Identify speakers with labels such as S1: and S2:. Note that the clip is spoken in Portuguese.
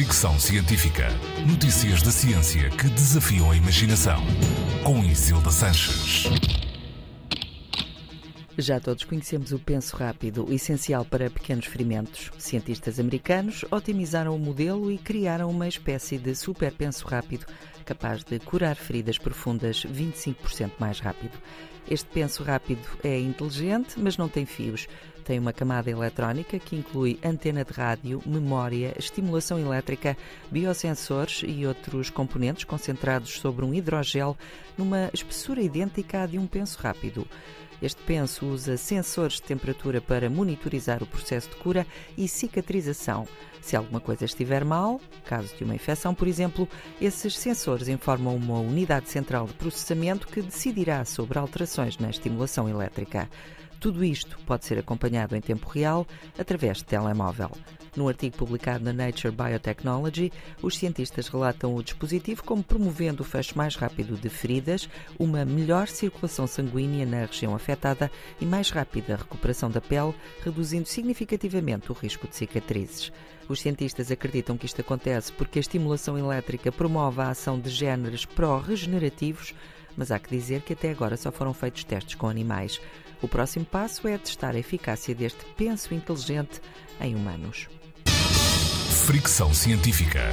S1: Fricção Científica. Notícias da ciência que desafiam a imaginação. Com Isilda Sanches.
S2: Já todos conhecemos o penso rápido, essencial para pequenos ferimentos. Cientistas americanos otimizaram o modelo e criaram uma espécie de super penso rápido capaz de curar feridas profundas 25% mais rápido. Este penso rápido é inteligente, mas não tem fios. Tem uma camada eletrónica que inclui antena de rádio, memória, estimulação elétrica, biosensores e outros componentes concentrados sobre um hidrogel numa espessura idêntica à de um penso rápido. Este penso usa sensores de temperatura para monitorizar o processo de cura e cicatrização. Se alguma coisa estiver mal, caso de uma infecção, por exemplo, esses sensores informam uma unidade central de processamento que decidirá sobre alterações na estimulação elétrica. Tudo isto pode ser acompanhado em tempo real através de telemóvel. Num artigo publicado na Nature Biotechnology, os cientistas relatam o dispositivo como promovendo o fecho mais rápido de feridas, uma melhor circulação sanguínea na região afetada e mais rápida recuperação da pele, reduzindo significativamente o risco de cicatrizes. Os cientistas acreditam que isto acontece porque a estimulação elétrica promove a ação de géneros pró-regenerativos, mas há que dizer que até agora só foram feitos testes com animais. O próximo passo é testar a eficácia deste penso inteligente em humanos.
S1: Fricção científica.